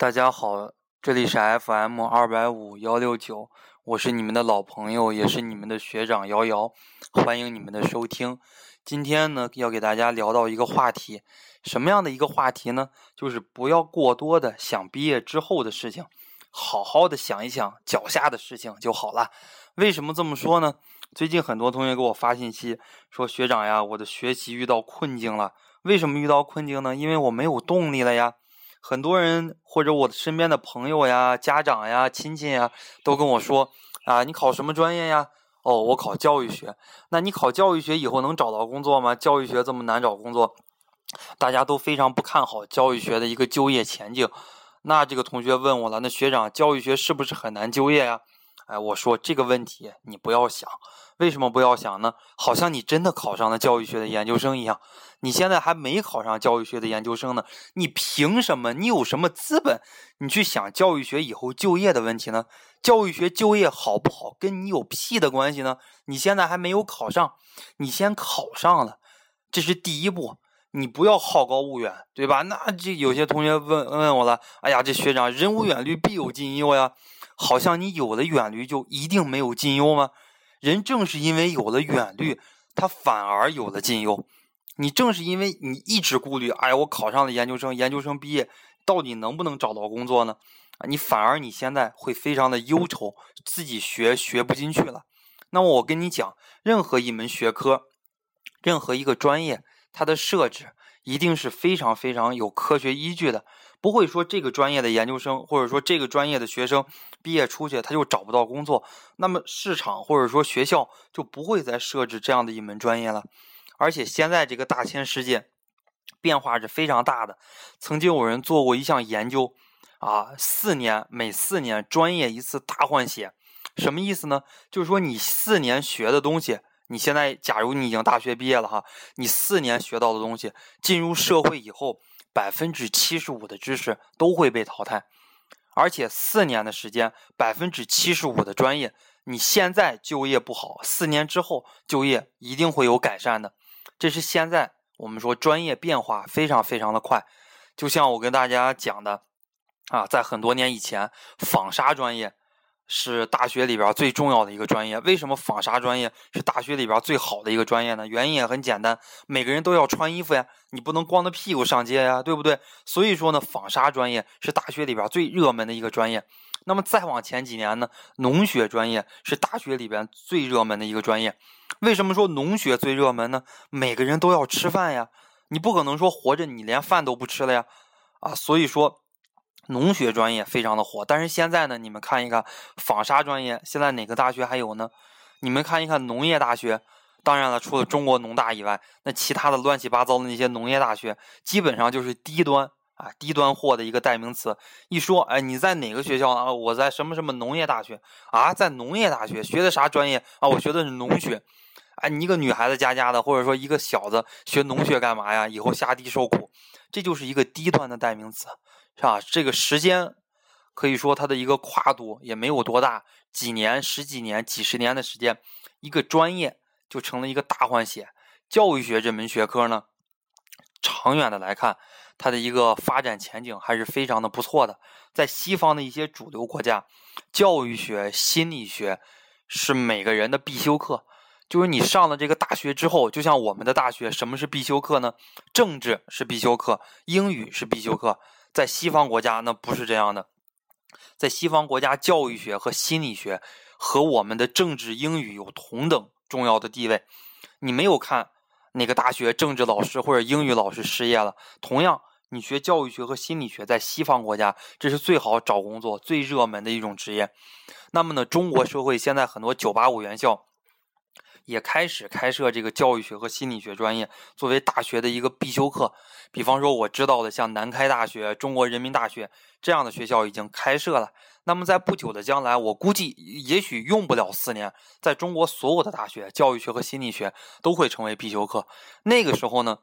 大家好，这里是 FM 二百五幺六九，我是你们的老朋友，也是你们的学长瑶瑶，欢迎你们的收听。今天呢，要给大家聊到一个话题，什么样的一个话题呢？就是不要过多的想毕业之后的事情，好好的想一想脚下的事情就好了。为什么这么说呢？最近很多同学给我发信息说，学长呀，我的学习遇到困境了。为什么遇到困境呢？因为我没有动力了呀。很多人或者我身边的朋友呀、家长呀、亲戚呀，都跟我说：“啊，你考什么专业呀？”哦，我考教育学。那你考教育学以后能找到工作吗？教育学这么难找工作，大家都非常不看好教育学的一个就业前景。那这个同学问我了：“那学长，教育学是不是很难就业呀？”哎，我说这个问题你不要想。为什么不要想呢？好像你真的考上了教育学的研究生一样。你现在还没考上教育学的研究生呢，你凭什么？你有什么资本？你去想教育学以后就业的问题呢？教育学就业好不好，跟你有屁的关系呢？你现在还没有考上，你先考上了，这是第一步。你不要好高骛远，对吧？那这有些同学问问我了，哎呀，这学长人无远虑，必有近忧呀。好像你有了远虑，就一定没有近忧吗？人正是因为有了远虑，他反而有了近忧。你正是因为你一直顾虑，哎，我考上了研究生，研究生毕业到底能不能找到工作呢？你反而你现在会非常的忧愁，自己学学不进去了。那么我跟你讲，任何一门学科，任何一个专业，它的设置一定是非常非常有科学依据的。不会说这个专业的研究生，或者说这个专业的学生毕业出去他就找不到工作，那么市场或者说学校就不会再设置这样的一门专业了。而且现在这个大千世界变化是非常大的。曾经有人做过一项研究，啊，四年每四年专业一次大换血，什么意思呢？就是说你四年学的东西，你现在假如你已经大学毕业了哈，你四年学到的东西进入社会以后。百分之七十五的知识都会被淘汰，而且四年的时间，百分之七十五的专业，你现在就业不好，四年之后就业一定会有改善的。这是现在我们说专业变化非常非常的快，就像我跟大家讲的，啊，在很多年以前，纺纱专业。是大学里边最重要的一个专业。为什么纺纱专业是大学里边最好的一个专业呢？原因也很简单，每个人都要穿衣服呀，你不能光着屁股上街呀，对不对？所以说呢，纺纱专业是大学里边最热门的一个专业。那么再往前几年呢，农学专业是大学里边最热门的一个专业。为什么说农学最热门呢？每个人都要吃饭呀，你不可能说活着你连饭都不吃了呀，啊，所以说。农学专业非常的火，但是现在呢，你们看一看纺纱专业，现在哪个大学还有呢？你们看一看农业大学，当然了，除了中国农大以外，那其他的乱七八糟的那些农业大学，基本上就是低端啊，低端货的一个代名词。一说，哎，你在哪个学校啊？我在什么什么农业大学啊，在农业大学学的啥专业啊？我学的是农学。哎，你一个女孩子家家的，或者说一个小子学农学干嘛呀？以后下地受苦，这就是一个低端的代名词。是吧？这个时间可以说它的一个跨度也没有多大，几年、十几年、几十年的时间，一个专业就成了一个大换血。教育学这门学科呢，长远的来看，它的一个发展前景还是非常的不错的。在西方的一些主流国家，教育学、心理学是每个人的必修课。就是你上了这个大学之后，就像我们的大学，什么是必修课呢？政治是必修课，英语是必修课。在西方国家，那不是这样的。在西方国家，教育学和心理学和我们的政治、英语有同等重要的地位。你没有看哪个大学政治老师或者英语老师失业了？同样，你学教育学和心理学，在西方国家，这是最好找工作、最热门的一种职业。那么呢，中国社会现在很多985院校。也开始开设这个教育学和心理学专业，作为大学的一个必修课。比方说，我知道的像南开大学、中国人民大学这样的学校已经开设了。那么，在不久的将来，我估计也许用不了四年，在中国所有的大学，教育学和心理学都会成为必修课。那个时候呢，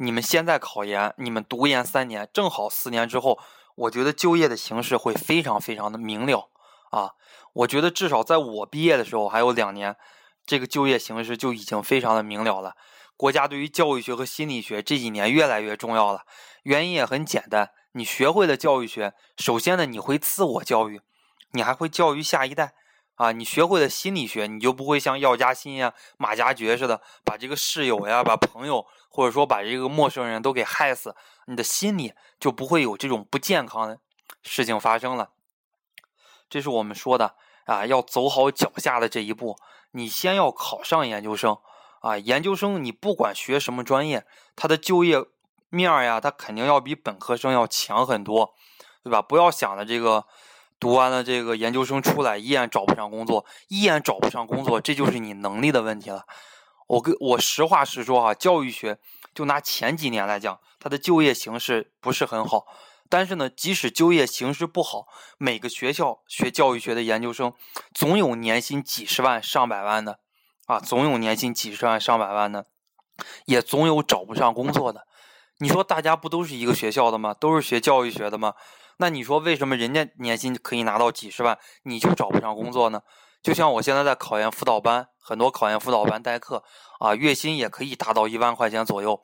你们现在考研，你们读研三年，正好四年之后，我觉得就业的形势会非常非常的明了啊！我觉得至少在我毕业的时候还有两年。这个就业形势就已经非常的明了了。国家对于教育学和心理学这几年越来越重要了。原因也很简单，你学会了教育学，首先呢，你会自我教育，你还会教育下一代。啊，你学会了心理学，你就不会像药家鑫呀、马加爵似的，把这个室友呀、把朋友，或者说把这个陌生人都给害死。你的心理就不会有这种不健康的事情发生了。这是我们说的啊，要走好脚下的这一步。你先要考上研究生啊，研究生你不管学什么专业，他的就业面呀，他肯定要比本科生要强很多，对吧？不要想着这个。读完了这个研究生出来，依然找不上工作，依然找不上工作，这就是你能力的问题了。我跟我实话实说哈，教育学就拿前几年来讲，它的就业形势不是很好。但是呢，即使就业形势不好，每个学校学教育学的研究生，总有年薪几十万、上百万的啊，总有年薪几十万、上百万的，也总有找不上工作的。你说大家不都是一个学校的吗？都是学教育学的吗？那你说为什么人家年薪可以拿到几十万，你就找不上工作呢？就像我现在在考研辅导班，很多考研辅导班代课啊，月薪也可以达到一万块钱左右，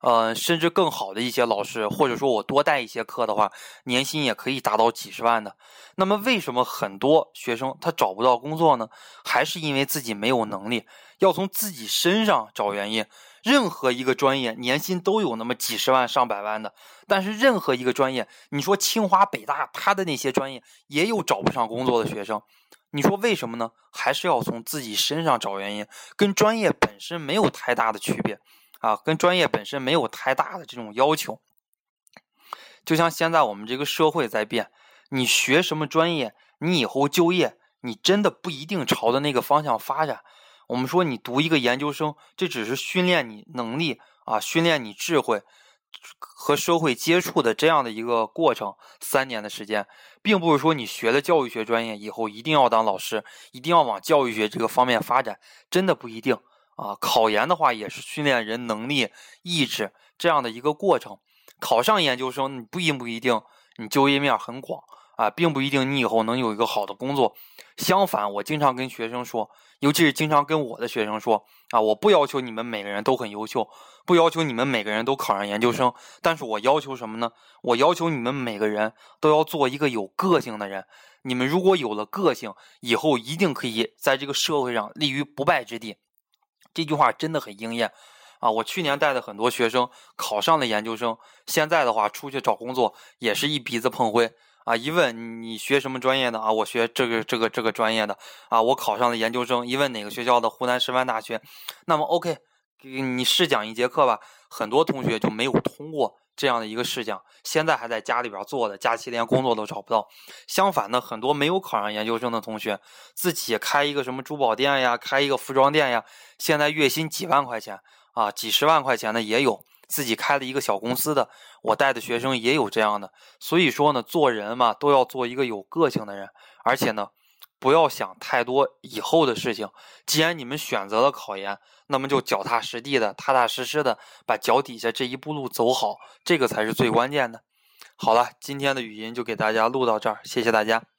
呃，甚至更好的一些老师，或者说我多带一些课的话，年薪也可以达到几十万的。那么为什么很多学生他找不到工作呢？还是因为自己没有能力，要从自己身上找原因。任何一个专业年薪都有那么几十万上百万的，但是任何一个专业，你说清华北大，他的那些专业也有找不上工作的学生，你说为什么呢？还是要从自己身上找原因，跟专业本身没有太大的区别啊，跟专业本身没有太大的这种要求。就像现在我们这个社会在变，你学什么专业，你以后就业，你真的不一定朝着那个方向发展。我们说你读一个研究生，这只是训练你能力啊，训练你智慧和社会接触的这样的一个过程，三年的时间，并不是说你学了教育学专业以后一定要当老师，一定要往教育学这个方面发展，真的不一定啊。考研的话也是训练人能力、意志这样的一个过程。考上研究生，你不一不一定你就业面很广。啊，并不一定你以后能有一个好的工作。相反，我经常跟学生说，尤其是经常跟我的学生说，啊，我不要求你们每个人都很优秀，不要求你们每个人都考上研究生，但是我要求什么呢？我要求你们每个人都要做一个有个性的人。你们如果有了个性，以后一定可以在这个社会上立于不败之地。这句话真的很应验啊！我去年带的很多学生考上了研究生，现在的话出去找工作也是一鼻子碰灰。啊！一问你学什么专业的啊？我学这个这个这个专业的啊！我考上了研究生。一问哪个学校的？湖南师范大学。那么 OK，给你试讲一节课吧。很多同学就没有通过这样的一个事情，现在还在家里边坐的，假期连工作都找不到。相反呢，很多没有考上研究生的同学，自己开一个什么珠宝店呀，开一个服装店呀，现在月薪几万块钱啊，几十万块钱的也有。自己开了一个小公司的，我带的学生也有这样的，所以说呢，做人嘛，都要做一个有个性的人，而且呢，不要想太多以后的事情。既然你们选择了考研，那么就脚踏实地的、踏踏实实的把脚底下这一步路走好，这个才是最关键的。好了，今天的语音就给大家录到这儿，谢谢大家。